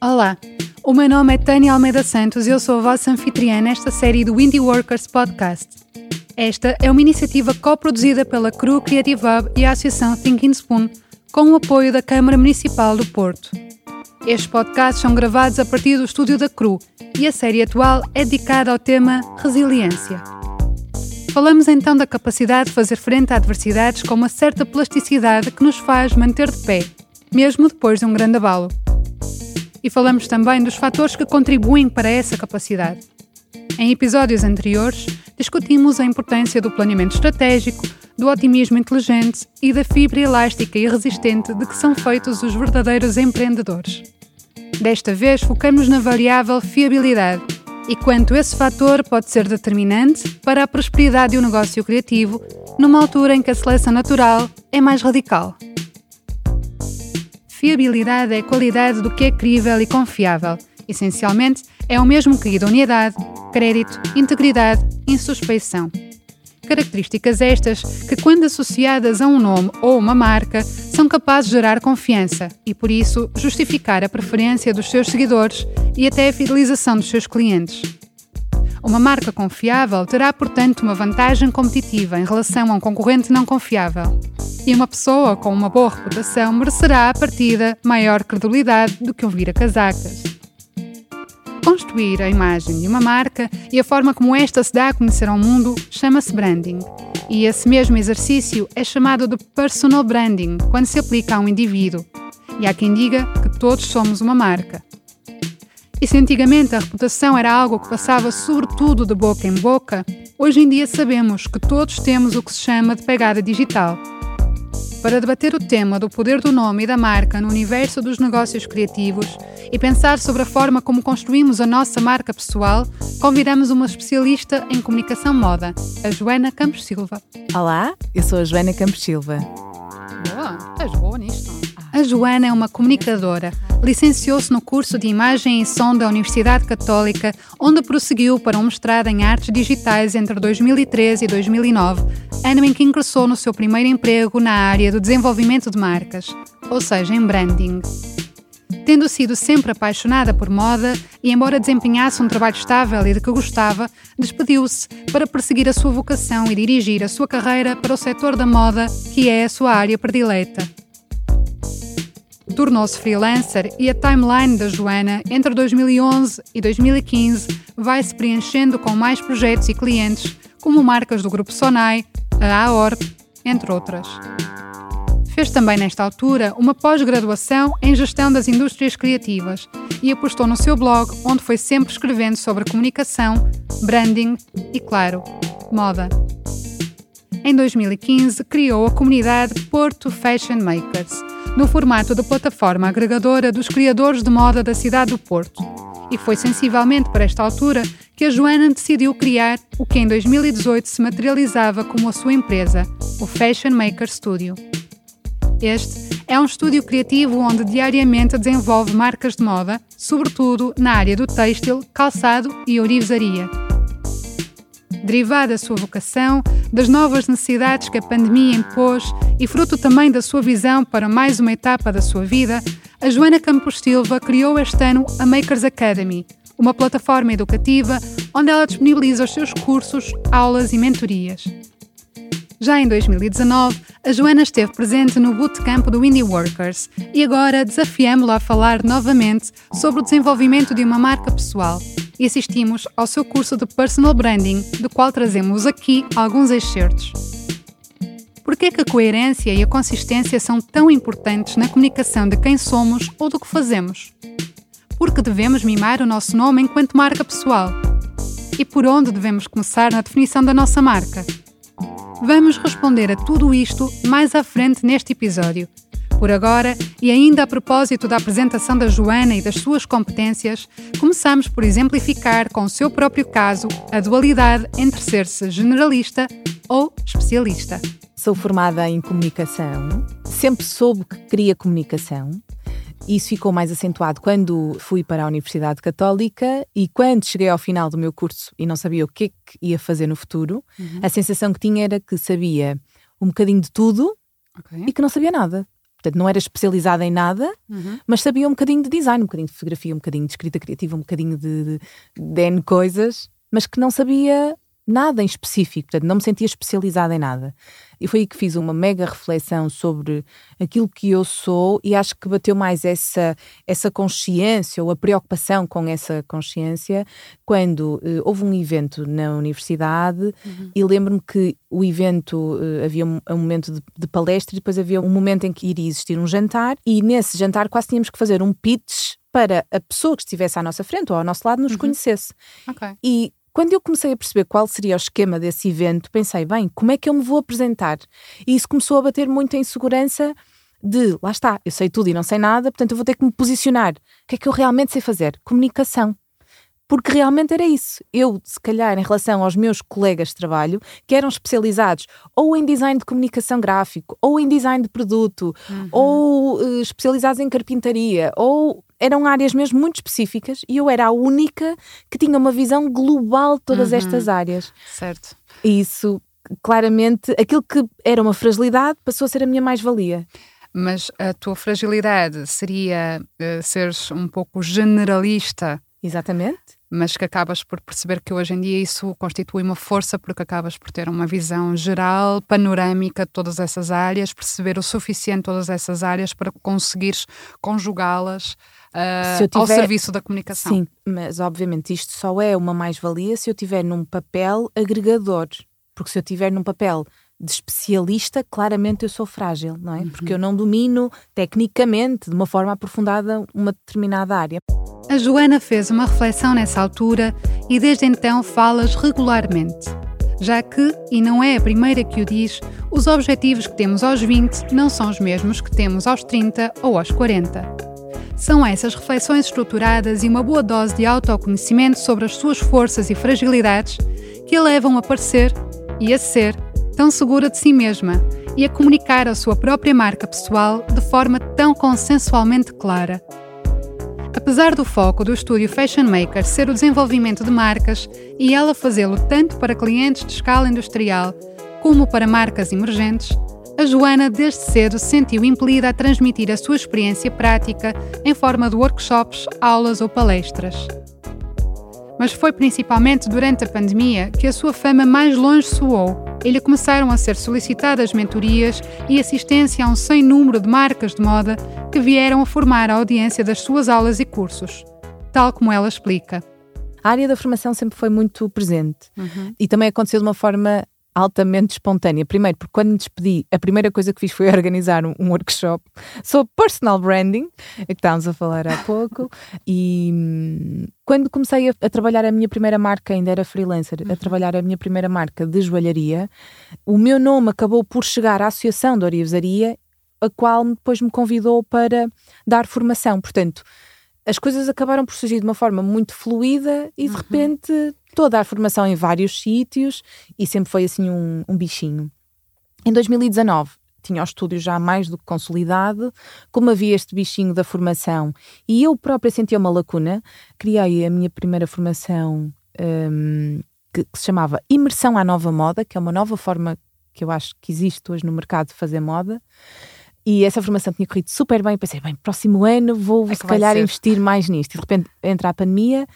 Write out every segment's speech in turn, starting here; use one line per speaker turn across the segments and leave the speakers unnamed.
Olá, o meu nome é Tânia Almeida Santos e eu sou a vossa anfitriã nesta série do Indie Workers Podcast. Esta é uma iniciativa co-produzida pela CRU Creative Hub e a Associação Thinking Spoon, com o apoio da Câmara Municipal do Porto. Estes podcasts são gravados a partir do estúdio da CRU e a série atual é dedicada ao tema Resiliência. Falamos então da capacidade de fazer frente a adversidades com uma certa plasticidade que nos faz manter de pé, mesmo depois de um grande abalo e falamos também dos fatores que contribuem para essa capacidade. Em episódios anteriores, discutimos a importância do planeamento estratégico, do otimismo inteligente e da fibra elástica e resistente de que são feitos os verdadeiros empreendedores. Desta vez, focamos na variável fiabilidade e quanto esse fator pode ser determinante para a prosperidade de um negócio criativo numa altura em que a seleção natural é mais radical. Fiabilidade é a qualidade do que é crível e confiável. Essencialmente, é o mesmo que idoneidade, crédito, integridade, insuspeição. Características estas que, quando associadas a um nome ou uma marca, são capazes de gerar confiança e, por isso, justificar a preferência dos seus seguidores e até a fidelização dos seus clientes. Uma marca confiável terá, portanto, uma vantagem competitiva em relação a um concorrente não confiável. E uma pessoa com uma boa reputação merecerá, à partida, maior credibilidade do que um vira-casacas. Construir a imagem de uma marca e a forma como esta se dá a conhecer ao mundo chama-se branding. E esse mesmo exercício é chamado de personal branding quando se aplica a um indivíduo. E há quem diga que todos somos uma marca. E se antigamente a reputação era algo que passava sobretudo de boca em boca, hoje em dia sabemos que todos temos o que se chama de pegada digital. Para debater o tema do poder do nome e da marca no universo dos negócios criativos e pensar sobre a forma como construímos a nossa marca pessoal, convidamos uma especialista em comunicação moda, a Joana Campos Silva.
Olá, eu sou a Joana Campos Silva.
Boa, estás boa nisto. A Joana é uma comunicadora licenciou-se no curso de Imagem e Som da Universidade Católica, onde prosseguiu para um mestrado em Artes Digitais entre 2013 e 2009, ano em que ingressou no seu primeiro emprego na área do desenvolvimento de marcas, ou seja, em branding. Tendo sido sempre apaixonada por moda e, embora desempenhasse um trabalho estável e de que gostava, despediu-se para perseguir a sua vocação e dirigir a sua carreira para o setor da moda, que é a sua área predileta tornou-se freelancer e a timeline da Joana entre 2011 e 2015 vai se preenchendo com mais projetos e clientes, como marcas do Grupo Sonai, a AORP, entre outras. Fez também nesta altura uma pós-graduação em Gestão das Indústrias Criativas e apostou no seu blog, onde foi sempre escrevendo sobre comunicação, branding e, claro, moda. Em 2015, criou a comunidade Porto Fashion Makers, no formato de plataforma agregadora dos criadores de moda da cidade do Porto. E foi sensivelmente para esta altura que a Joana decidiu criar o que em 2018 se materializava como a sua empresa, o Fashion Maker Studio. Este é um estúdio criativo onde diariamente desenvolve marcas de moda, sobretudo na área do têxtil, calçado e orivesaria derivada da sua vocação, das novas necessidades que a pandemia impôs e fruto também da sua visão para mais uma etapa da sua vida, a Joana Campos Silva criou este ano a Makers Academy, uma plataforma educativa onde ela disponibiliza os seus cursos, aulas e mentorias. Já em 2019, a Joana esteve presente no bootcamp do Indie Workers e agora desafiamos-la a falar novamente sobre o desenvolvimento de uma marca pessoal e assistimos ao seu curso de Personal Branding, do qual trazemos aqui alguns excertos. Por que, que a coerência e a consistência são tão importantes na comunicação de quem somos ou do que fazemos? Porque devemos mimar o nosso nome enquanto marca pessoal? E por onde devemos começar na definição da nossa marca? Vamos responder a tudo isto mais à frente neste episódio. Por agora, e ainda a propósito da apresentação da Joana e das suas competências, começamos por exemplificar com o seu próprio caso a dualidade entre ser-se generalista ou especialista.
Sou formada em comunicação, sempre soube que queria comunicação. Isso ficou mais acentuado quando fui para a Universidade Católica e quando cheguei ao final do meu curso e não sabia o que é que ia fazer no futuro, uhum. a sensação que tinha era que sabia um bocadinho de tudo okay. e que não sabia nada. Portanto, não era especializada em nada, uhum. mas sabia um bocadinho de design, um bocadinho de fotografia, um bocadinho de escrita criativa, um bocadinho de, de, de N coisas, mas que não sabia nada em específico, portanto, não me sentia especializada em nada. E foi aí que fiz uma mega reflexão sobre aquilo que eu sou e acho que bateu mais essa, essa consciência ou a preocupação com essa consciência quando uh, houve um evento na universidade uhum. e lembro-me que o evento uh, havia um, um momento de, de, palestra e depois havia um momento em que iria existir um jantar e nesse jantar quase tínhamos que fazer um pitch para a pessoa que estivesse à nossa frente ou ao nosso lado nos uhum. conhecesse. Okay. E quando eu comecei a perceber qual seria o esquema desse evento, pensei, bem, como é que eu me vou apresentar? E isso começou a bater muito em segurança de, lá está, eu sei tudo e não sei nada, portanto eu vou ter que me posicionar. O que é que eu realmente sei fazer? Comunicação porque realmente era isso. Eu, se calhar, em relação aos meus colegas de trabalho, que eram especializados ou em design de comunicação gráfico, ou em design de produto, uhum. ou uh, especializados em carpintaria, ou eram áreas mesmo muito específicas e eu era a única que tinha uma visão global de todas uhum. estas áreas.
Certo.
E isso, claramente, aquilo que era uma fragilidade passou a ser a minha mais-valia.
Mas a tua fragilidade seria uh, seres um pouco generalista.
Exatamente
mas que acabas por perceber que hoje em dia isso constitui uma força porque acabas por ter uma visão geral, panorâmica de todas essas áreas, perceber o suficiente todas essas áreas para conseguires conjugá-las uh, tiver... ao serviço da comunicação.
Sim, mas obviamente isto só é uma mais-valia se eu tiver num papel agregador, porque se eu tiver num papel de especialista, claramente eu sou frágil, não é? Uhum. Porque eu não domino tecnicamente, de uma forma aprofundada, uma determinada área.
A Joana fez uma reflexão nessa altura e desde então falas regularmente. Já que, e não é a primeira que o diz, os objetivos que temos aos 20 não são os mesmos que temos aos 30 ou aos 40. São essas reflexões estruturadas e uma boa dose de autoconhecimento sobre as suas forças e fragilidades que a levam a parecer e a ser tão segura de si mesma e a comunicar a sua própria marca pessoal de forma tão consensualmente clara. Apesar do foco do estúdio Fashion Maker ser o desenvolvimento de marcas e ela fazê-lo tanto para clientes de escala industrial como para marcas emergentes, a Joana desde cedo se sentiu impelida a transmitir a sua experiência prática em forma de workshops, aulas ou palestras. Mas foi principalmente durante a pandemia que a sua fama mais longe soou e lhe começaram a ser solicitadas mentorias e assistência a um sem número de marcas de moda que vieram a formar a audiência das suas aulas e cursos, tal como ela explica.
A área da formação sempre foi muito presente uhum. e também aconteceu de uma forma altamente espontânea. Primeiro, porque quando me despedi, a primeira coisa que fiz foi organizar um, um workshop sobre personal branding, que estávamos a falar há pouco, e hum, quando comecei a, a, trabalhar a minha primeira marca, ainda era freelancer, a uhum. trabalhar a minha primeira marca de joalharia, o meu nome acabou por chegar à Associação de Orivesaria, a qual depois me convidou para dar formação. Portanto, as coisas acabaram por surgir de uma forma muito fluida e de uhum. repente estou a dar formação em vários sítios e sempre foi assim um, um bichinho. Em 2019 tinha o estúdio já mais do que consolidado, como havia este bichinho da formação e eu própria sentia uma lacuna, criei a minha primeira formação um, que, que, se chamava Imersão à Nova Moda, que é uma nova forma que eu acho que existe hoje no mercado de fazer moda. E essa formação tinha corrido super bem. Pensei, bem, próximo ano vou é se calhar investir mais nisto. E de repente entra a pandemia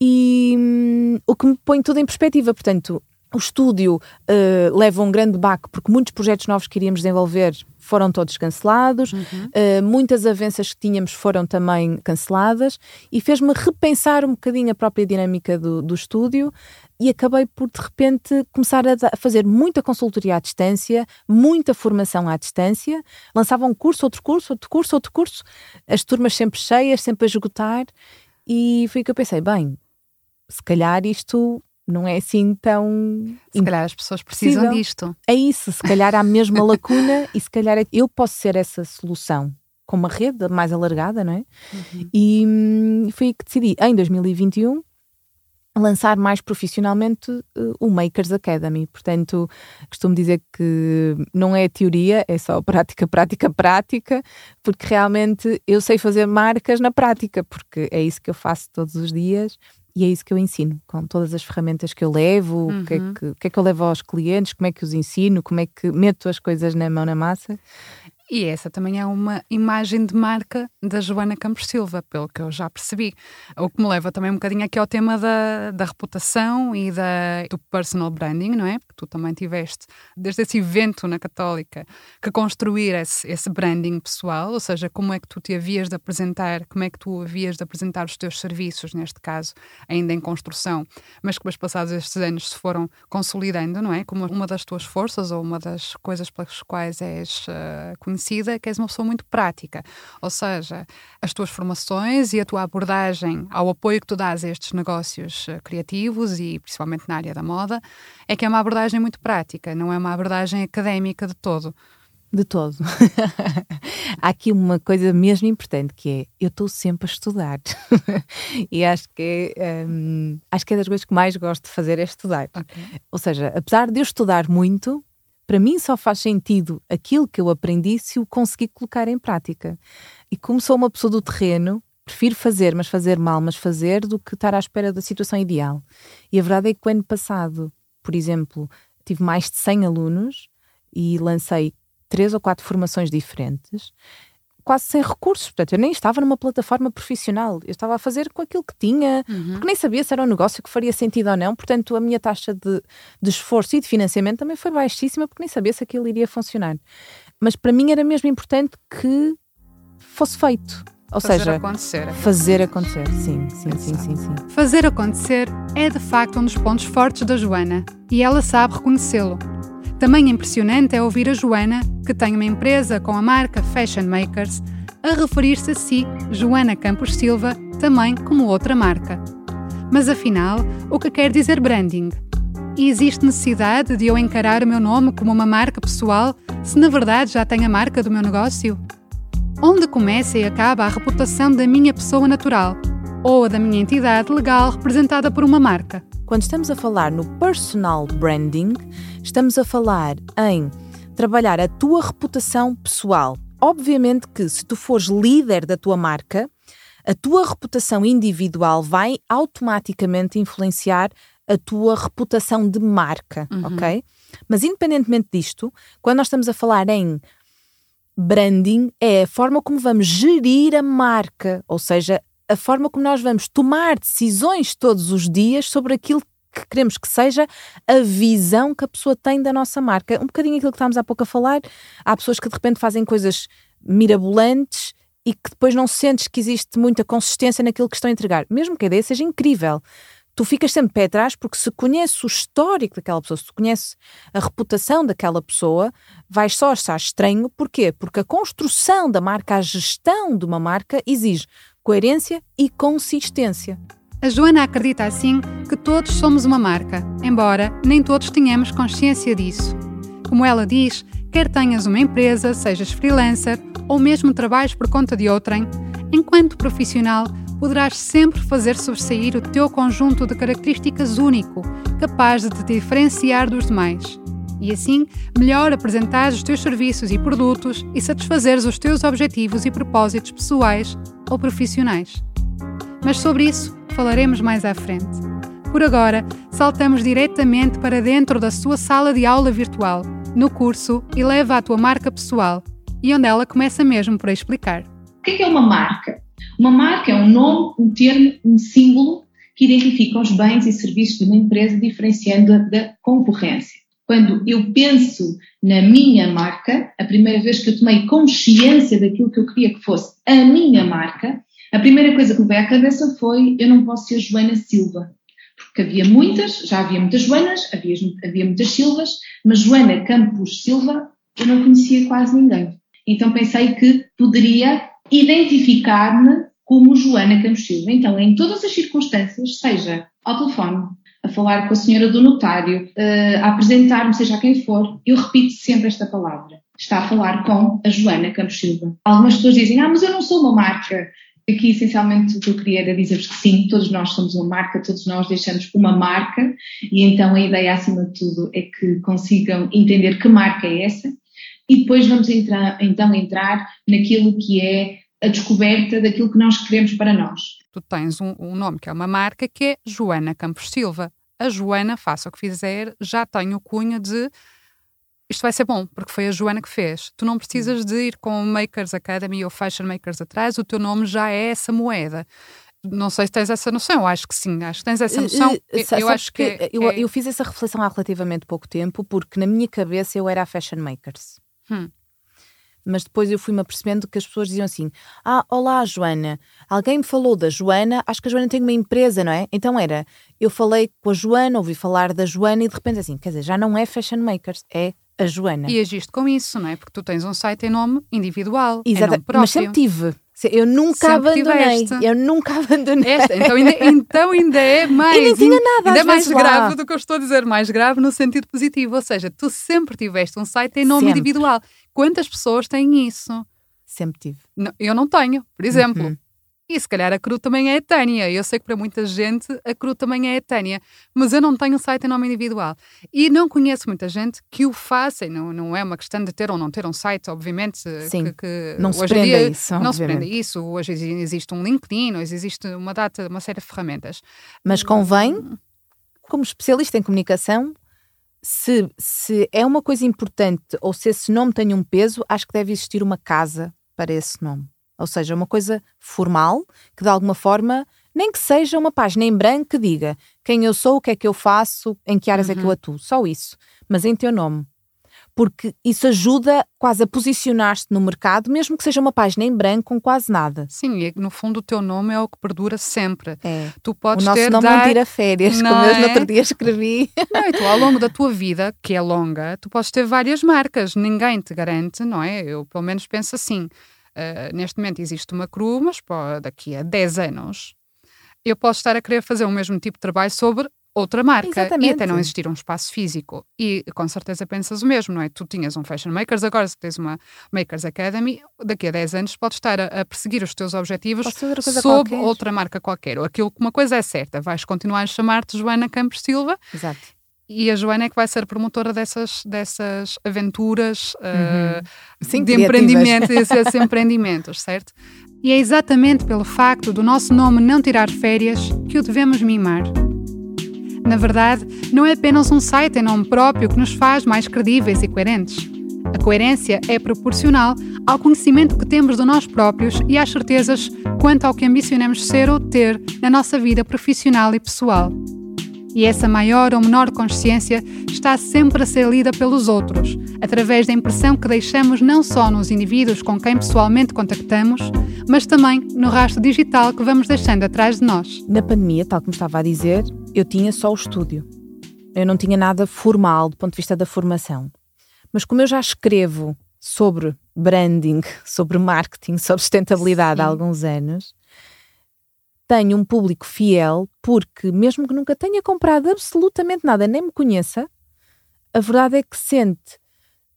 e hum, o que me põe tudo em perspectiva. Portanto, o estúdio uh, leva um grande baque porque muitos projetos novos que iríamos desenvolver foram todos cancelados, uhum. uh, muitas avanças que tínhamos foram também canceladas e fez-me repensar um bocadinho a própria dinâmica do, do estúdio e acabei por de repente começar a, a, fazer muita consultoria à distância, muita formação à distância, lançava um curso, outro curso, outro curso, outro curso, as turmas sempre cheias, sempre a esgotar e foi que eu pensei, bem, se calhar isto não é assim tão.
Se calhar as pessoas precisam possível. disto.
É isso, se calhar há mesmo uma lacuna e se calhar é, eu posso ser essa solução com uma rede mais alargada, não é? Uhum. E hum, foi aí que decidi, em 2021, lançar mais profissionalmente uh, o Makers Academy. Portanto, costumo dizer que não é teoria, é só prática, prática, prática, porque realmente eu sei fazer marcas na prática, porque é isso que eu faço todos os dias e é isso que eu ensino, com todas as ferramentas que eu levo, o que, é uhum. que, que, é que eu levo aos clientes, como é que os ensino, como é que meto as coisas na mão na massa.
E essa também é uma imagem de marca da Joana Campos Silva, pelo que eu já percebi. O que me leva também um bocadinho aqui ao tema da, da reputação e da, do personal branding, não é? Porque tu também tiveste, desde esse evento na Católica, que construir esse, esse branding pessoal, ou seja, como é que tu te havias de apresentar, como é que tu havias de apresentar os teus serviços, neste caso, ainda em construção, mas que, passados estes anos, se foram consolidando, não é? Como uma das tuas forças ou uma das coisas pelas quais és uh, conhecida conhecida que és uma pessoa muito prática. Ou seja, as tuas formações e a tua abordagem ao apoio que tu dás a estes negócios eh, criativos e principalmente na área da moda, é que é uma abordagem muito prática, não é uma abordagem académica de todo.
De todo. Há aqui uma coisa mesmo importante que é eu estou sempre a estudar e acho que é, um, acho que é das coisas que mais gosto de fazer é estudar. Okay. Ou seja, apesar de eu estudar muito, para mim só faz sentido aquilo que eu aprendi se o conseguir colocar em prática. E como sou uma pessoa do terreno, prefiro fazer, mas fazer mal, mas fazer, do que estar à espera da situação ideal. E a verdade é que o ano passado, por exemplo, tive mais de 100 alunos e lancei três ou quatro formações diferentes quase sem recursos. Portanto, eu nem estava numa plataforma profissional. Eu estava a fazer com aquilo que tinha, uhum. porque nem sabia se era um negócio que faria sentido ou não. Portanto, a minha taxa de, de esforço e de financiamento também foi baixíssima, porque nem sabia se aquilo iria funcionar. Mas para mim era mesmo importante que fosse feito. Ou
fazer
seja,
acontecer.
fazer acontecer, sim, sim, sim, sim, sim.
Fazer acontecer é de facto um dos pontos fortes da Joana e ela sabe reconhecê-lo. Também impressionante é ouvir a Joana, que tem uma empresa com a marca Fashion Makers, a referir-se a si, Joana Campos Silva, também como outra marca. Mas afinal, o que quer dizer branding? E existe necessidade de eu encarar o meu nome como uma marca pessoal se na verdade já tenho a marca do meu negócio? Onde começa e acaba a reputação da minha pessoa natural ou a da minha entidade legal representada por uma marca?
Quando estamos a falar no personal branding, estamos a falar em trabalhar a tua reputação pessoal. Obviamente que se tu fores líder da tua marca, a tua reputação individual vai automaticamente influenciar a tua reputação de marca, uhum. ok? Mas independentemente disto, quando nós estamos a falar em branding, é a forma como vamos gerir a marca, ou seja, a forma como nós vamos tomar decisões todos os dias sobre aquilo que queremos que seja a visão que a pessoa tem da nossa marca. Um bocadinho aquilo que estávamos há pouco a falar. Há pessoas que de repente fazem coisas mirabolantes e que depois não sentes que existe muita consistência naquilo que estão a entregar. Mesmo que a ideia seja incrível. Tu ficas sempre pé atrás porque se conheces o histórico daquela pessoa, se conheces a reputação daquela pessoa, vais só achar estranho. Porquê? Porque a construção da marca, a gestão de uma marca exige coerência e consistência.
A Joana acredita assim que todos somos uma marca, embora nem todos tenhamos consciência disso. Como ela diz, quer tenhas uma empresa, sejas freelancer ou mesmo trabalhes por conta de outrem, enquanto profissional poderás sempre fazer sobressair o teu conjunto de características único, capaz de te diferenciar dos demais. E assim, melhor apresentares os teus serviços e produtos e satisfazeres os teus objetivos e propósitos pessoais ou profissionais. Mas sobre isso falaremos mais à frente. Por agora, saltamos diretamente para dentro da sua sala de aula virtual, no curso Eleva a tua marca pessoal, e onde ela começa mesmo por explicar.
O que é, é uma marca? Uma marca é um nome, um termo, um símbolo que identifica os bens e serviços de uma empresa diferenciando-a da concorrência. Quando eu penso na minha marca, a primeira vez que eu tomei consciência daquilo que eu queria que fosse a minha marca, a primeira coisa que me veio à cabeça foi: eu não posso ser Joana Silva. Porque havia muitas, já havia muitas Joanas, havia, havia muitas Silvas, mas Joana Campos Silva eu não conhecia quase ninguém. Então pensei que poderia identificar-me como Joana Campos Silva. Então, em todas as circunstâncias, seja ao telefone, a falar com a senhora do notário, eh, a apresentar-me, seja a quem for, eu repito sempre esta palavra. Está a falar com a Joana Campos Silva. Algumas pessoas dizem, ah, mas eu não sou uma marca, Aqui, essencialmente, o que eu queria era dizer-vos que sim, todos nós somos uma marca, todos nós deixamos uma marca, e então a ideia, acima de tudo, é que consigam entender que marca é essa, e depois vamos entrar, então entrar naquilo que é a descoberta daquilo que nós queremos para nós.
Tu tens um, um nome que é uma marca que é Joana Campos Silva. A Joana, faça o que fizer, já tem o cunho de isto vai ser bom, porque foi a Joana que fez. Tu não precisas de ir com o Makers Academy ou Fashion Makers atrás, o teu nome já é essa moeda. Não sei se tens essa noção, eu acho que sim, acho que tens essa noção. Uh, eu, eu acho que,
que é, eu, é... eu, fiz essa reflexão há relativamente pouco tempo, porque na minha cabeça eu era a Fashion Makers. Hum. Mas depois eu fui-me apercebendo que as pessoas diziam assim: Ah, olá, Joana. Alguém me falou da Joana, acho que a Joana tem uma empresa, não é? Então era, eu falei com a Joana, ouvi falar da Joana e de repente assim, quer dizer, já não é Fashion Makers, é a Joana.
E agiste com isso, não é? Porque tu tens um site em nome individual. Exato,
mas sempre tive. Eu nunca sempre abandonei. Tiveste. Eu nunca abandonei.
Esta, então, ainda, então ainda é mais. E nem tinha nada, ainda é mais grave do que eu estou a dizer, mais grave no sentido positivo. Ou seja, tu sempre tiveste um site em nome sempre. individual. Quantas pessoas têm isso?
Sempre tive.
Não, eu não tenho, por exemplo. Uhum. E se calhar a CRU também é etânia. Eu sei que para muita gente a CRU também é etânia, mas eu não tenho um site em nome individual. E não conheço muita gente que o faça. Não, não é uma questão de ter ou não ter um site, obviamente.
Sim,
que,
que não se prende a isso.
Não se prende a isso. Hoje existe um LinkedIn, hoje existe uma data, uma série de ferramentas.
Mas convém, como especialista em comunicação, se, se é uma coisa importante ou se esse nome tem um peso, acho que deve existir uma casa para esse nome. Ou seja, uma coisa formal, que de alguma forma, nem que seja uma página em branco que diga quem eu sou, o que é que eu faço, em que áreas uhum. é que eu uhum. atuo. Só isso. Mas em teu nome. Porque isso ajuda quase a posicionar-te no mercado, mesmo que seja uma página em branco com quase nada.
Sim, e no fundo o teu nome é o que perdura sempre.
É. Tu podes o nosso ter nome dar... não tira férias, não como é? eu no outro dia escrevi.
Não, e tu ao longo da tua vida, que é longa, tu podes ter várias marcas. Ninguém te garante, não é? Eu pelo menos penso assim Uh, neste momento existe uma CRU, mas pô, daqui a 10 anos eu posso estar a querer fazer o mesmo tipo de trabalho sobre outra marca Exatamente. e até não existir um espaço físico. E com certeza pensas o mesmo, não é? Tu tinhas um Fashion Makers, agora se tens uma Makers Academy, daqui a 10 anos podes estar a, a perseguir os teus objetivos sob qualquer. outra marca qualquer. Ou aquilo que uma coisa é certa, vais continuar a chamar-te Joana Campos Silva.
Exato
e a Joana é que vai ser promotora dessas, dessas aventuras uh,
Sim,
de empreendimento, desses empreendimentos, certo? E é exatamente pelo facto do nosso nome não tirar férias que o devemos mimar. Na verdade, não é apenas um site em nome próprio que nos faz mais credíveis e coerentes. A coerência é proporcional ao conhecimento que temos de nós próprios e às certezas quanto ao que ambicionamos ser ou ter na nossa vida profissional e pessoal. E essa maior ou menor consciência está sempre a ser lida pelos outros, através da impressão que deixamos não só nos indivíduos com quem pessoalmente contactamos, mas também no rastro digital que vamos deixando atrás de nós.
Na pandemia, tal como estava a dizer, eu tinha só o estúdio. Eu não tinha nada formal do ponto de vista da formação. Mas como eu já escrevo sobre branding, sobre marketing, sobre sustentabilidade Sim. há alguns anos, tenho um público fiel porque, mesmo que nunca tenha comprado absolutamente nada, nem me conheça, a verdade é que sente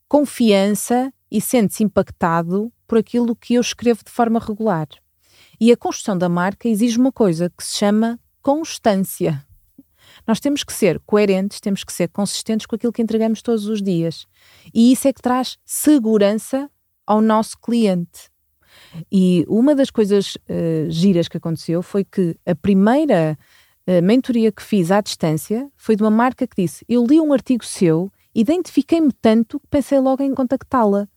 confiança e sente-se impactado por aquilo que eu escrevo de forma regular. E a construção da marca exige uma coisa que se chama constância. Nós temos que ser coerentes, temos que ser consistentes com aquilo que entregamos todos os dias. E isso é que traz segurança ao nosso cliente. E uma das coisas uh, giras que aconteceu foi que a primeira uh, mentoria que fiz à distância foi de uma marca que disse: Eu li um artigo seu, identifiquei-me tanto que pensei logo em contactá-la.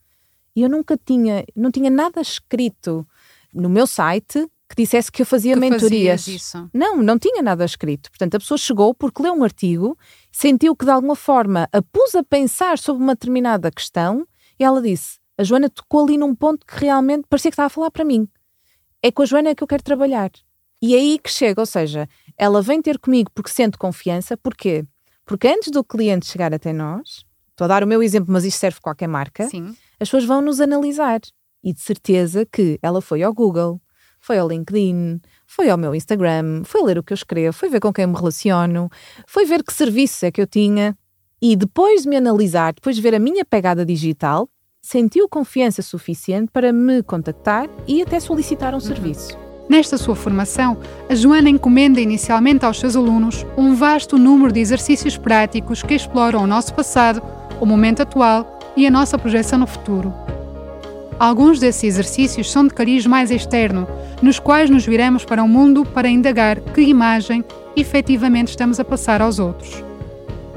E eu nunca tinha, não tinha nada escrito no meu site que dissesse que eu fazia
que
mentorias.
Isso.
Não, não tinha nada escrito. Portanto, a pessoa chegou porque leu um artigo, sentiu que de alguma forma a pus a pensar sobre uma determinada questão e ela disse: a Joana tocou ali num ponto que realmente parecia que estava a falar para mim. É com a Joana que eu quero trabalhar. E é aí que chega, ou seja, ela vem ter comigo porque sente confiança. Porquê? Porque antes do cliente chegar até nós, estou a dar o meu exemplo, mas isto serve qualquer marca,
Sim.
as pessoas vão nos analisar. E de certeza que ela foi ao Google, foi ao LinkedIn, foi ao meu Instagram, foi ler o que eu escrevo, foi ver com quem me relaciono, foi ver que serviço é que eu tinha. E depois de me analisar, depois de ver a minha pegada digital, sentiu confiança suficiente para me contactar e até solicitar um serviço.
Nesta sua formação, a Joana encomenda inicialmente aos seus alunos um vasto número de exercícios práticos que exploram o nosso passado, o momento atual e a nossa projeção no futuro. Alguns desses exercícios são de cariz mais externo, nos quais nos viramos para o mundo para indagar que imagem efetivamente estamos a passar aos outros.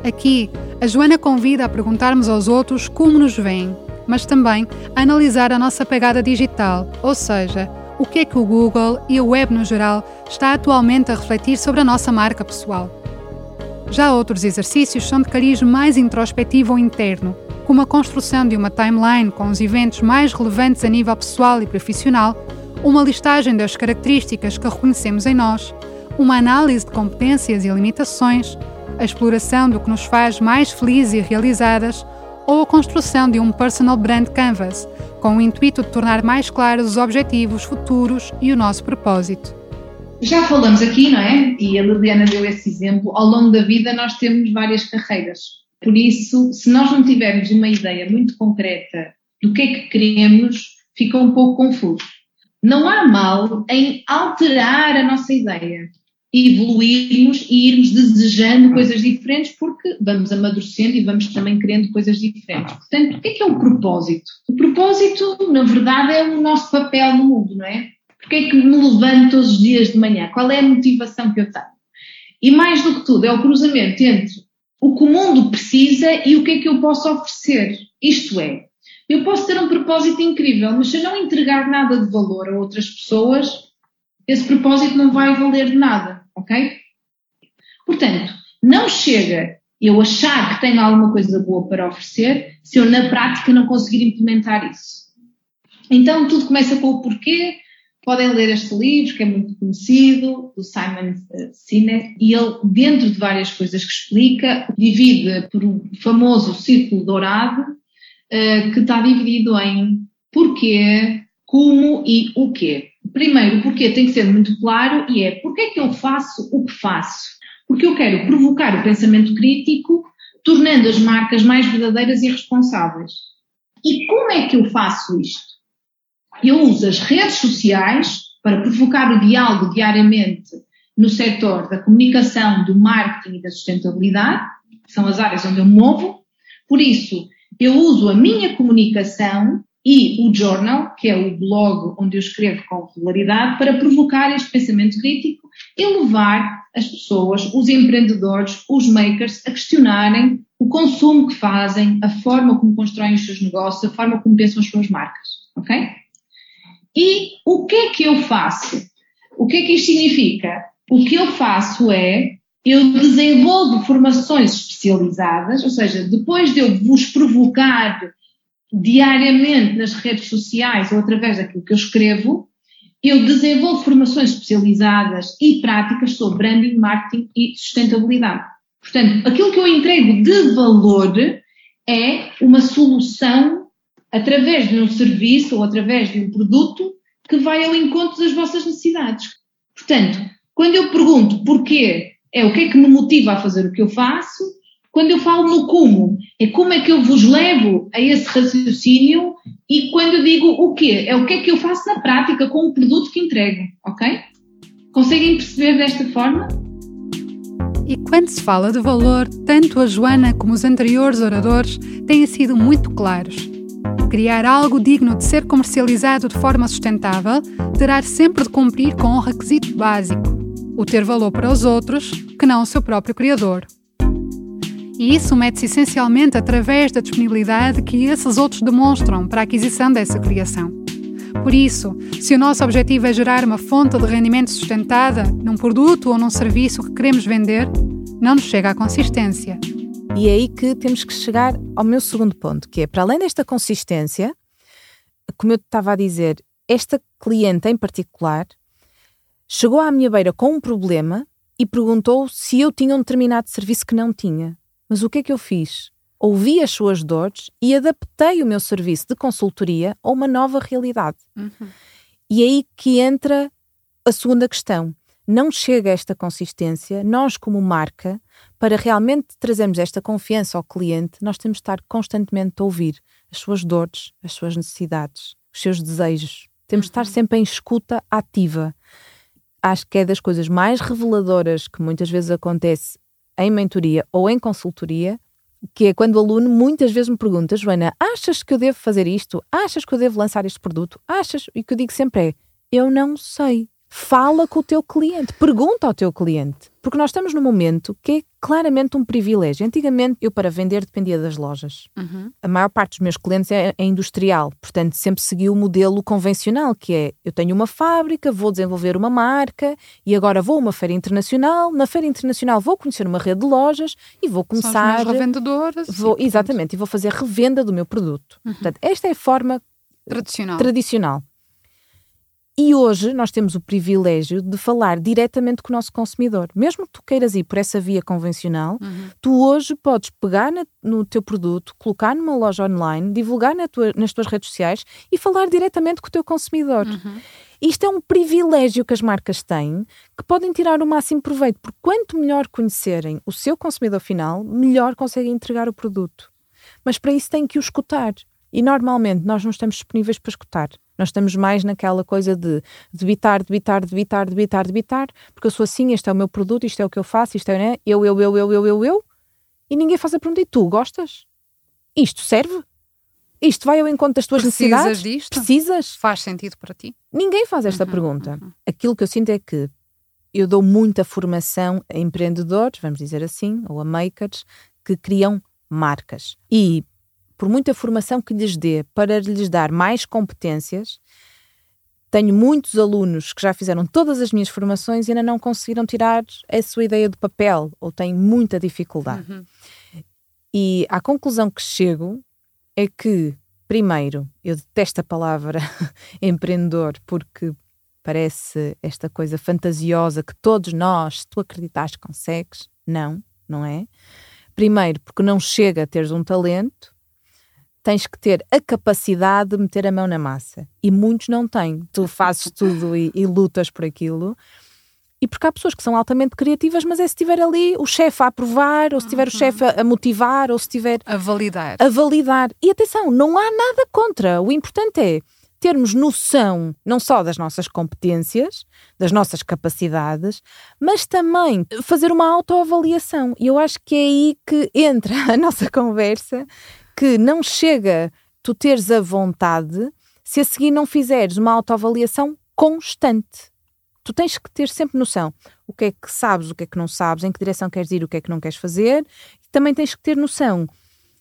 Aqui, a Joana convida a perguntarmos aos outros como nos veem, mas também a analisar a nossa pegada digital, ou seja, o que é que o Google e a web no geral está atualmente a refletir sobre a nossa marca pessoal. Já outros exercícios são de cariz mais introspectivo ou interno, como a construção de uma timeline com os eventos mais relevantes a nível pessoal e profissional, uma listagem das características que reconhecemos em nós, uma análise de competências e limitações, a exploração do que nos faz mais felizes e realizadas ou a construção de um personal brand canvas, com o intuito de tornar mais claros os objetivos futuros e o nosso propósito.
Já falamos aqui, não é? E a Liliana deu esse exemplo. Ao longo da vida, nós temos várias carreiras. Por isso, se nós não tivermos uma ideia muito concreta do que é que queremos, fica um pouco confuso. Não há mal em alterar a nossa ideia evoluirmos e irmos desejando coisas diferentes porque vamos amadurecendo e vamos também querendo coisas diferentes. Portanto, o que é que é o propósito? O propósito, na verdade, é o nosso papel no mundo, não é? Porque é que me levanto todos os dias de manhã? Qual é a motivação que eu tenho? E mais do que tudo, é o cruzamento entre o que o mundo precisa e o que é que eu posso oferecer. Isto é, eu posso ter um propósito incrível, mas se eu não entregar nada de valor a outras pessoas, esse propósito não vai valer de nada ok? Portanto, não chega eu achar que tenho alguma coisa boa para oferecer se eu na prática não conseguir implementar isso. Então tudo começa com o porquê. Podem ler este livro, que é muito conhecido, do Simon eh, Sinek, e ele, dentro de várias coisas que explica, divide por um famoso círculo dourado, uh, que está dividido em porquê, como e o quê. Primeiro, porque tem que ser muito claro e é porque é que eu faço o que faço? Porque eu quero provocar o pensamento crítico, tornando as marcas mais verdadeiras e responsáveis. E como é que eu faço isto? Eu uso as redes sociais para provocar o diálogo diariamente no setor da comunicação, do marketing e da sustentabilidade, que são as áreas onde eu me movo. Por isso, eu uso a minha comunicação e o journal, que é o blog onde eu escrevo com regularidade, para provocar este pensamento crítico e levar as pessoas, os empreendedores, os makers, a questionarem o consumo que fazem, a forma como constroem os seus negócios, a forma como pensam as suas marcas, ok? E o que é que eu faço? O que é que isto significa? O que eu faço é, eu desenvolvo formações especializadas, ou seja, depois de eu vos provocar diariamente nas redes sociais ou através daquilo que eu escrevo, eu desenvolvo formações especializadas e práticas sobre branding, marketing e sustentabilidade. Portanto, aquilo que eu entrego de valor é uma solução através de um serviço ou através de um produto que vai ao encontro das vossas necessidades. Portanto, quando eu pergunto porquê, é o que é que me motiva a fazer o que eu faço, quando eu falo no como, é como é que eu vos levo a esse raciocínio e quando eu digo o quê, é o que é que eu faço na prática com o produto que entrego, ok? Conseguem perceber desta forma?
E quando se fala de valor, tanto a Joana como os anteriores oradores têm sido muito claros. Criar algo digno de ser comercializado de forma sustentável terá sempre de cumprir com um requisito básico: o ter valor para os outros, que não o seu próprio criador. E isso mede-se essencialmente através da disponibilidade que esses outros demonstram para a aquisição dessa criação. Por isso, se o nosso objetivo é gerar uma fonte de rendimento sustentada num produto ou num serviço que queremos vender, não nos chega à consistência.
E é aí que temos que chegar ao meu segundo ponto, que é para além desta consistência, como eu estava a dizer, esta cliente em particular chegou à minha beira com um problema e perguntou se eu tinha um determinado serviço que não tinha. Mas o que é que eu fiz? Ouvi as suas dores e adaptei o meu serviço de consultoria a uma nova realidade. Uhum. E é aí que entra a segunda questão. Não chega esta consistência, nós, como marca, para realmente trazermos esta confiança ao cliente, nós temos de estar constantemente a ouvir as suas dores, as suas necessidades, os seus desejos. Temos de estar uhum. sempre em escuta ativa. Acho que é das coisas mais reveladoras que muitas vezes acontece em mentoria ou em consultoria, que é quando o aluno muitas vezes me pergunta, Joana, achas que eu devo fazer isto? Achas que eu devo lançar este produto? Achas? E o que eu digo sempre é, eu não sei. Fala com o teu cliente, pergunta ao teu cliente. Porque nós estamos num momento que é claramente um privilégio. Antigamente, eu para vender dependia das lojas. Uhum. A maior parte dos meus clientes é, é, industrial, portanto, sempre segui o modelo convencional, que é eu tenho uma fábrica, vou desenvolver uma marca e agora vou a uma feira internacional. Na feira internacional vou conhecer uma rede de lojas e vou começar.
São as revendedoras.
Vou, exatamente, e vou fazer revenda do meu produto. Uhum. Portanto, esta é a forma
tradicional.
tradicional. E hoje nós temos o privilégio de falar diretamente com o nosso consumidor. Mesmo que tu queiras ir por essa via convencional, uhum. tu hoje podes pegar na, no teu produto, colocar numa loja online, divulgar na tua, nas tuas redes sociais e falar diretamente com o teu consumidor. Uhum. Isto é um privilégio que as marcas têm, que podem tirar o máximo proveito, porque quanto melhor conhecerem o seu consumidor final, melhor conseguem entregar o produto. Mas para isso têm que o escutar. E normalmente nós não estamos disponíveis para escutar. Nós estamos mais naquela coisa de debitar, debitar, debitar, debitar, debitar, porque eu sou assim, este é o meu produto, isto é o que eu faço, isto é né? eu, eu, eu, eu, eu, eu, eu, e ninguém faz a pergunta, e tu gostas? Isto serve? Isto vai ao encontro das tuas
Precisas
necessidades?
Disto?
Precisas?
Faz sentido para ti?
Ninguém faz esta uhum, pergunta. Uhum. Aquilo que eu sinto é que eu dou muita formação a empreendedores, vamos dizer assim, ou a makers, que criam marcas. E por muita formação que lhes dê, para lhes dar mais competências, tenho muitos alunos que já fizeram todas as minhas formações e ainda não conseguiram tirar a sua ideia do papel ou têm muita dificuldade. Uhum. E a conclusão que chego é que, primeiro, eu detesto a palavra empreendedor porque parece esta coisa fantasiosa que todos nós, se tu acreditas, consegues. Não, não é? Primeiro, porque não chega a teres um talento tens que ter a capacidade de meter a mão na massa. E muitos não têm. Tu fazes tudo e, e lutas por aquilo. E porque há pessoas que são altamente criativas, mas é se tiver ali o chefe a aprovar, ou se tiver uhum. o chefe a, a, motivar, ou se tiver.
A validar.
A validar. E atenção, não há nada contra. O importante é termos noção não só das nossas competências, das nossas capacidades, mas também fazer uma autoavaliação. E eu acho que é aí que entra a nossa conversa que não chega tu teres a vontade se a seguir não fizeres uma autoavaliação constante. Tu tens que ter sempre noção o que é que sabes, o que é que não sabes, em que direção queres ir, o que é que não queres fazer. E também tens que ter noção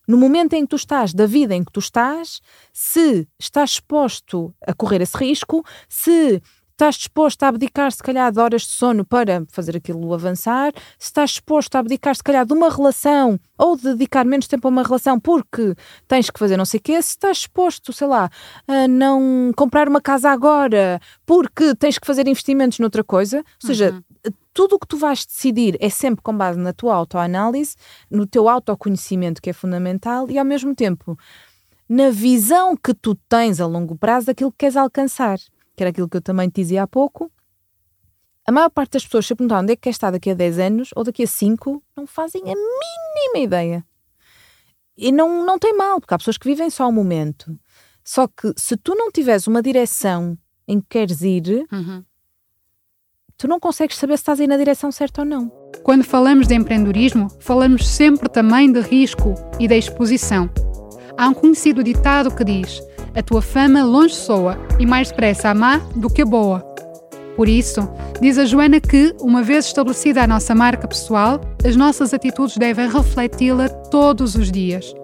no momento em que tu estás, da vida em que tu estás, se estás exposto a correr esse risco, se estás disposto a abdicar, se calhar, de horas de sono para fazer aquilo avançar, se estás disposto a abdicar, se calhar, de uma relação ou de dedicar menos tempo a uma relação porque tens que fazer não sei o quê, se estás disposto, sei lá, a não comprar uma casa agora porque tens que fazer investimentos noutra coisa, ou seja, uhum. tudo o que tu vais decidir é sempre com base na tua autoanálise, no teu autoconhecimento, que é fundamental, e ao mesmo tempo na visão que tu tens a longo prazo daquilo que queres alcançar que era aquilo que eu também te dizia há pouco, a maior parte das pessoas se perguntar onde é que quer estar daqui a 10 anos ou daqui a 5, não fazem a mínima ideia. E não, não tem mal, porque há pessoas que vivem só o momento. Só que se tu não tiveres uma direção em que queres ir, uhum. tu não consegues saber se estás aí na direção certa ou não.
Quando falamos de empreendedorismo, falamos sempre também de risco e da exposição. Há um conhecido ditado que diz: a tua fama longe soa e mais depressa a má do que a boa. Por isso, diz a Joana que, uma vez estabelecida a nossa marca pessoal, as nossas atitudes devem refleti-la todos os dias.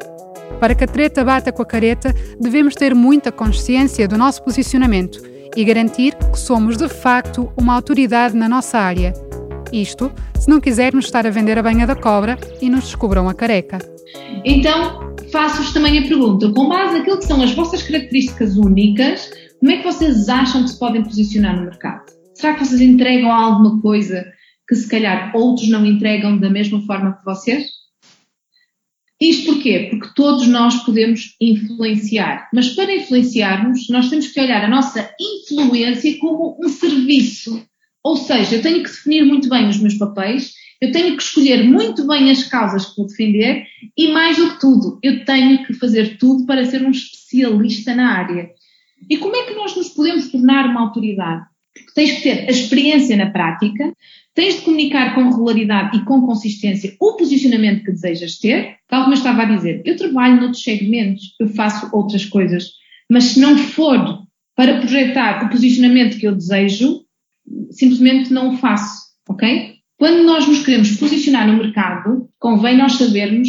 Para que a treta bata com a careta, devemos ter muita consciência do nosso posicionamento e garantir que somos de facto uma autoridade na nossa área. Isto, se não quisermos estar a vender a banha da cobra e nos descubram a careca.
Então, faço-vos também a pergunta: com base naquilo que são as vossas características únicas, como é que vocês acham que se podem posicionar no mercado? Será que vocês entregam alguma coisa que se calhar outros não entregam da mesma forma que vocês? Isto porquê? Porque todos nós podemos influenciar, mas para influenciarmos, nós temos que olhar a nossa influência como um serviço. Ou seja, eu tenho que definir muito bem os meus papéis eu tenho que escolher muito bem as causas que vou defender e, mais do que tudo, eu tenho que fazer tudo para ser um especialista na área. E como é que nós nos podemos tornar uma autoridade? Porque tens que ter a experiência na prática, tens de comunicar com regularidade e com consistência o posicionamento que desejas ter. Tal como eu estava a dizer, eu trabalho noutros segmentos, eu faço outras coisas, mas se não for para projetar o posicionamento que eu desejo, simplesmente não o faço, ok? Quando nós nos queremos posicionar no mercado, convém nós sabermos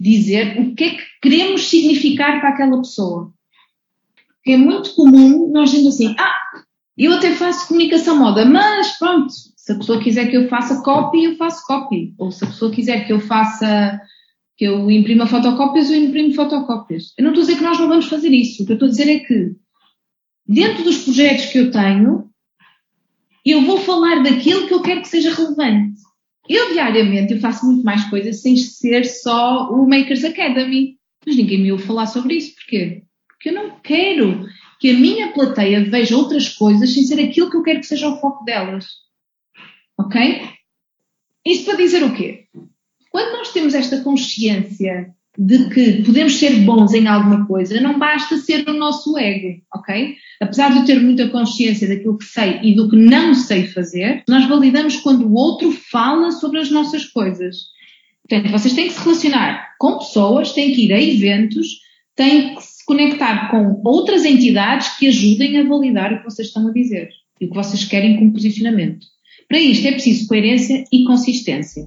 dizer o que é que queremos significar para aquela pessoa. Porque é muito comum nós dizendo assim, ah, eu até faço comunicação moda, mas pronto, se a pessoa quiser que eu faça copy, eu faço copy. Ou se a pessoa quiser que eu faça, que eu imprima fotocópias, eu imprimo fotocópias. Eu não estou a dizer que nós não vamos fazer isso. O que eu estou a dizer é que, dentro dos projetos que eu tenho, eu vou falar daquilo que eu quero que seja relevante. Eu, diariamente, eu faço muito mais coisas sem ser só o Makers Academy. Mas ninguém me ouve falar sobre isso. Porquê? Porque eu não quero que a minha plateia veja outras coisas sem ser aquilo que eu quero que seja o foco delas. Ok? Isto para dizer o quê? Quando nós temos esta consciência de que podemos ser bons em alguma coisa, não basta ser o nosso ego, ok? Apesar de eu ter muita consciência daquilo que sei e do que não sei fazer, nós validamos quando o outro fala sobre as nossas coisas. Portanto, vocês têm que se relacionar com pessoas, têm que ir a eventos, têm que se conectar com outras entidades que ajudem a validar o que vocês estão a dizer e o que vocês querem como posicionamento. Para isto é preciso coerência e consistência.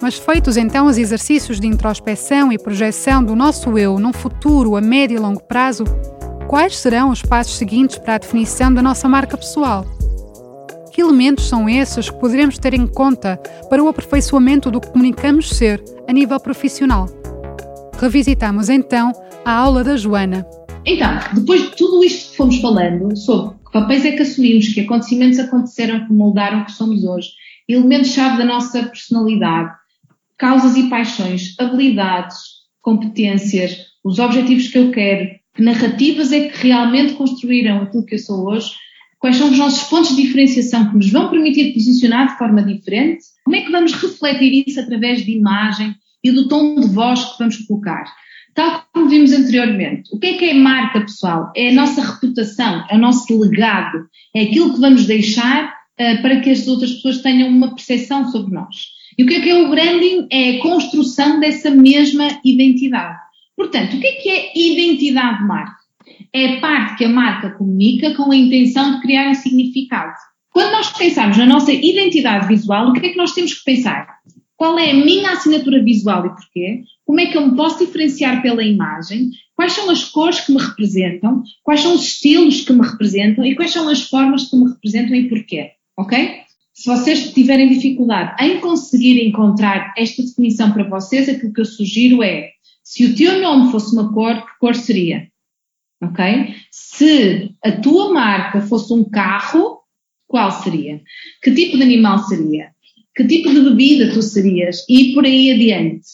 Mas feitos então os exercícios de introspeção e projeção do nosso eu num futuro a médio e longo prazo, quais serão os passos seguintes para a definição da nossa marca pessoal? Que elementos são esses que poderemos ter em conta para o aperfeiçoamento do que comunicamos ser a nível profissional? Revisitamos então a aula da Joana.
Então, depois de tudo isto que fomos falando sobre que papéis é que assumimos, que acontecimentos aconteceram que moldaram o que somos hoje, elementos-chave da nossa personalidade, causas e paixões, habilidades, competências, os objetivos que eu quero, que narrativas é que realmente construíram aquilo que eu sou hoje, quais são os nossos pontos de diferenciação que nos vão permitir posicionar de forma diferente, como é que vamos refletir isso através de imagem e do tom de voz que vamos colocar. Tal como vimos anteriormente, o que é que é marca pessoal? É a nossa reputação, é o nosso legado, é aquilo que vamos deixar uh, para que as outras pessoas tenham uma percepção sobre nós. E o que é que é o branding? É a construção dessa mesma identidade. Portanto, o que é que é identidade de marca? É a parte que a marca comunica com a intenção de criar um significado. Quando nós pensarmos na nossa identidade visual, o que é que nós temos que pensar? Qual é a minha assinatura visual e porquê? Como é que eu me posso diferenciar pela imagem? Quais são as cores que me representam? Quais são os estilos que me representam? E quais são as formas que me representam e porquê? Ok? Se vocês tiverem dificuldade em conseguir encontrar esta definição para vocês, aquilo que eu sugiro é, se o teu nome fosse uma cor, que cor seria? Ok? Se a tua marca fosse um carro, qual seria? Que tipo de animal seria? Que tipo de bebida tu serias? E por aí adiante.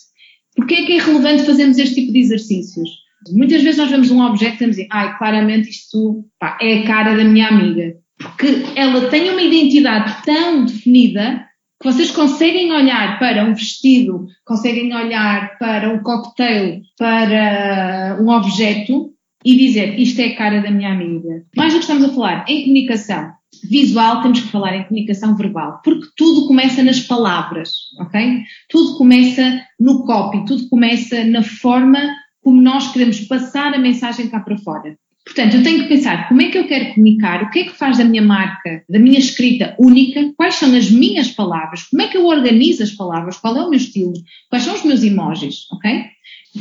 Porquê é que é relevante fazermos este tipo de exercícios? Muitas vezes nós vemos um objeto e dizemos, ai, claramente isto pá, é a cara da minha amiga porque ela tem uma identidade tão definida que vocês conseguem olhar para um vestido, conseguem olhar para um cocktail, para um objeto e dizer isto é a cara da minha amiga. Mais do que estamos a falar em comunicação visual, temos que falar em comunicação verbal, porque tudo começa nas palavras, ok? Tudo começa no copy, tudo começa na forma como nós queremos passar a mensagem cá para fora. Portanto, eu tenho que pensar como é que eu quero comunicar, o que é que faz da minha marca, da minha escrita única, quais são as minhas palavras, como é que eu organizo as palavras, qual é o meu estilo, quais são os meus emojis, ok?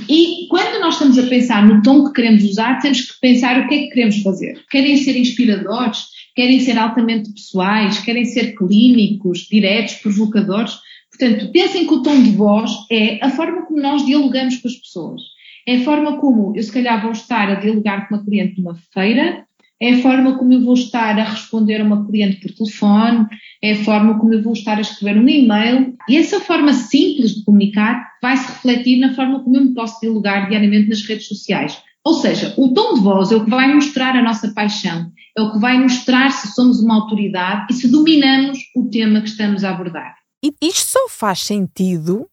E quando nós estamos a pensar no tom que queremos usar, temos que pensar o que é que queremos fazer. Querem ser inspiradores? Querem ser altamente pessoais? Querem ser clínicos, diretos, provocadores? Portanto, pensem que o tom de voz é a forma como nós dialogamos com as pessoas. É a forma como eu, se calhar, vou estar a dialogar com uma cliente numa feira, é a forma como eu vou estar a responder a uma cliente por telefone, é a forma como eu vou estar a escrever um e-mail. E essa forma simples de comunicar vai se refletir na forma como eu me posso dialogar diariamente nas redes sociais. Ou seja, o tom de voz é o que vai mostrar a nossa paixão, é o que vai mostrar se somos uma autoridade e se dominamos o tema que estamos a abordar.
E isto só faz sentido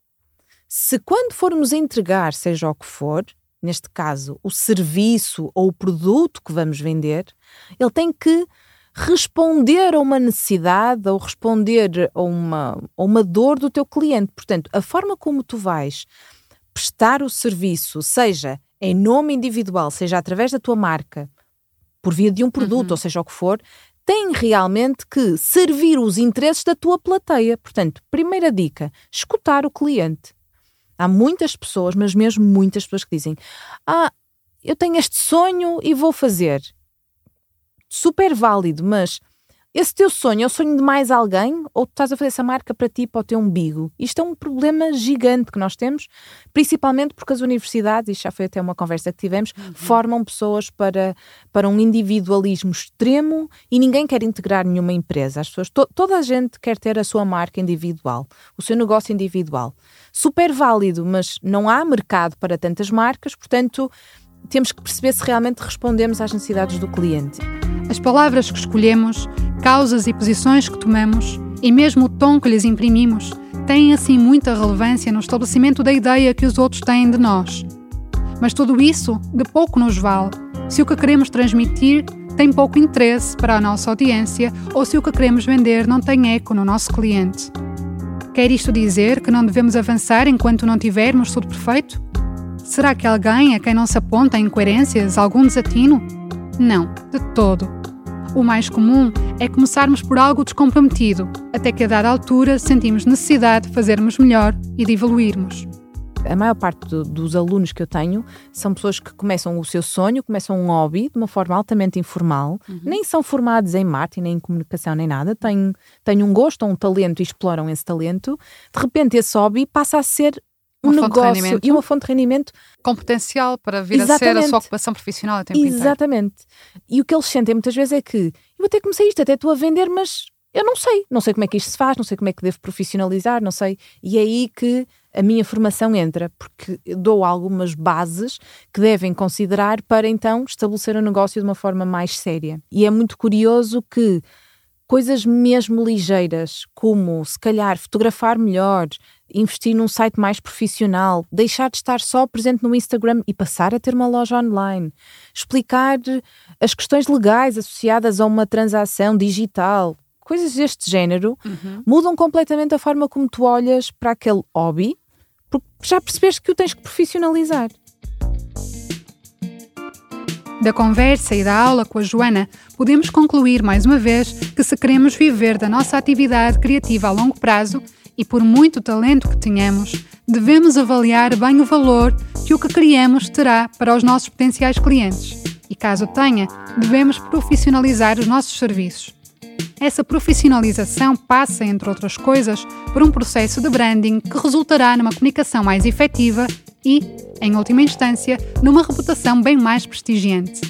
se quando formos entregar, seja o que for, neste caso, o serviço ou o produto que vamos vender, ele tem que responder a uma necessidade ou responder a uma, a uma dor do teu cliente. Portanto, a forma como tu vais prestar o serviço, seja em nome individual, seja através da tua marca, por via de um produto, uhum. ou seja o que for, tem realmente que servir os interesses da tua plateia. Portanto, primeira dica: escutar o cliente. Há muitas pessoas, mas mesmo muitas pessoas que dizem: Ah, eu tenho este sonho e vou fazer. Super válido, mas esse teu sonho é o sonho de mais alguém ou tu estás a fazer essa marca para ti, para o teu umbigo? Isto é um problema gigante que nós temos, principalmente porque as universidades, e já foi até uma conversa que tivemos, uhum. formam pessoas para, para um individualismo extremo e ninguém quer integrar nenhuma empresa. As pessoas, to, toda a gente quer ter a sua marca individual, o seu negócio individual. Super válido, mas não há mercado para tantas marcas, portanto, temos que perceber se realmente respondemos às necessidades do cliente.
As palavras que escolhemos, causas e posições que tomamos, e mesmo o tom que lhes imprimimos, têm assim muita relevância no estabelecimento da ideia que os outros têm de nós. Mas tudo isso de pouco nos vale se o que queremos transmitir tem pouco interesse para a nossa audiência ou se o que queremos vender não tem eco no nosso cliente. Quer isto dizer que não devemos avançar enquanto não tivermos tudo perfeito? Será que alguém a quem não se aponta incoerências, algum desatino? Não, de todo. O mais comum é começarmos por algo descomprometido, até que a dada altura sentimos necessidade de fazermos melhor e de evoluirmos.
A maior parte do, dos alunos que eu tenho são pessoas que começam o seu sonho, começam um hobby de uma forma altamente informal, uhum. nem são formados em marketing, nem em comunicação, nem nada, têm, têm um gosto ou um talento e exploram esse talento. De repente, esse hobby passa a ser um negócio e uma fonte de rendimento
com potencial para vir Exatamente. a ser a sua ocupação profissional a tempo
Exatamente.
Inteiro.
E o que eles sentem muitas vezes é que eu até comecei isto, até estou a vender, mas eu não sei, não sei como é que isto se faz, não sei como é que devo profissionalizar, não sei. E é aí que a minha formação entra, porque dou algumas bases que devem considerar para então estabelecer o um negócio de uma forma mais séria. E é muito curioso que coisas mesmo ligeiras, como se calhar fotografar melhor, investir num site mais profissional, deixar de estar só presente no Instagram e passar a ter uma loja online, explicar as questões legais associadas a uma transação digital, coisas deste género, uhum. mudam completamente a forma como tu olhas para aquele hobby, porque já percebeste que o tens que profissionalizar.
Da conversa e da aula com a Joana, podemos concluir mais uma vez que se queremos viver da nossa atividade criativa a longo prazo, e por muito talento que tenhamos, devemos avaliar bem o valor que o que criamos terá para os nossos potenciais clientes. E caso tenha, devemos profissionalizar os nossos serviços. Essa profissionalização passa, entre outras coisas, por um processo de branding que resultará numa comunicação mais efetiva e, em última instância, numa reputação bem mais prestigiante.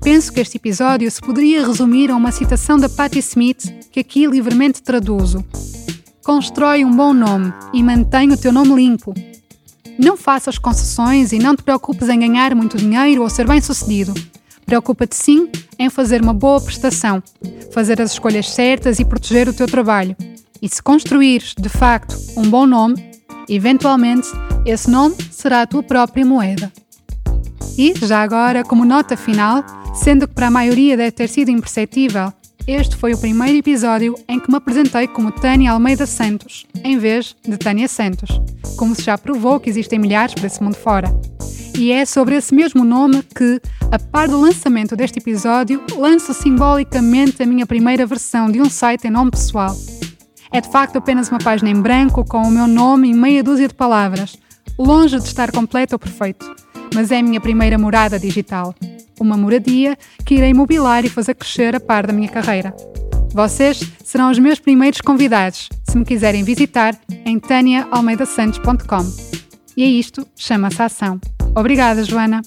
Penso que este episódio se poderia resumir a uma citação da Patti Smith que aqui livremente traduzo. Constrói um bom nome e mantém o teu nome limpo. Não faças concessões e não te preocupes em ganhar muito dinheiro ou ser bem-sucedido. Preocupa-te sim em fazer uma boa prestação, fazer as escolhas certas e proteger o teu trabalho. E se construires, de facto, um bom nome, eventualmente esse nome será a tua própria moeda. E, já agora, como nota final, sendo que para a maioria deve ter sido imperceptível, este foi o primeiro episódio em que me apresentei como Tânia Almeida Santos, em vez de Tânia Santos, como se já provou que existem milhares para esse mundo fora. E é sobre esse mesmo nome que, a par do lançamento deste episódio, lanço simbolicamente a minha primeira versão de um site em nome pessoal. É de facto apenas uma página em branco com o meu nome e meia dúzia de palavras, longe de estar completo ou perfeito, mas é a minha primeira morada digital uma moradia que irei mobilar e fazer crescer a par da minha carreira. Vocês serão os meus primeiros convidados, se me quiserem visitar em taniaalmeidasantos.com. E é isto, chama-se ação. Obrigada, Joana.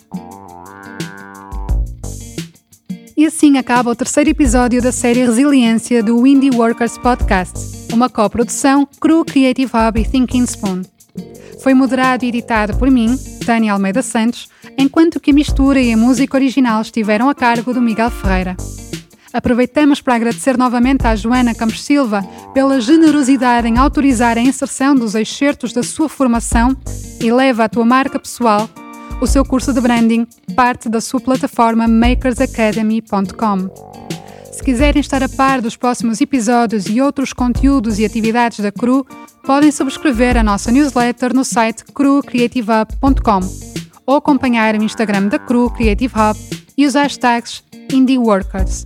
E assim acaba o terceiro episódio da série Resiliência do Indie Workers Podcast, uma coprodução Cru Creative Hub e Thinking Spoon. Foi moderado e editado por mim, Tânia Almeida Santos, enquanto que a mistura e a música original estiveram a cargo do Miguel Ferreira. Aproveitamos para agradecer novamente à Joana Campos Silva pela generosidade em autorizar a inserção dos excertos da sua formação e leva a tua marca pessoal o seu curso de branding, parte da sua plataforma makersacademy.com. Se quiserem estar a par dos próximos episódios e outros conteúdos e atividades da CRU, podem subscrever a nossa newsletter no site crucreativehub.com ou acompanhar o Instagram da CRU Creative Hub e os hashtags IndieWorkers.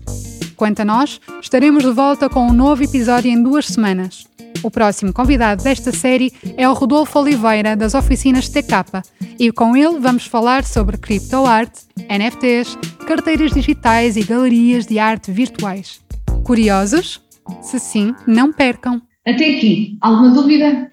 Quanto a nós, estaremos de volta com um novo episódio em duas semanas. O próximo convidado desta série é o Rodolfo Oliveira, das oficinas TK, e com ele vamos falar sobre criptoarte, NFTs, carteiras digitais e galerias de arte virtuais. Curiosos? Se sim, não percam!
Até aqui, alguma dúvida?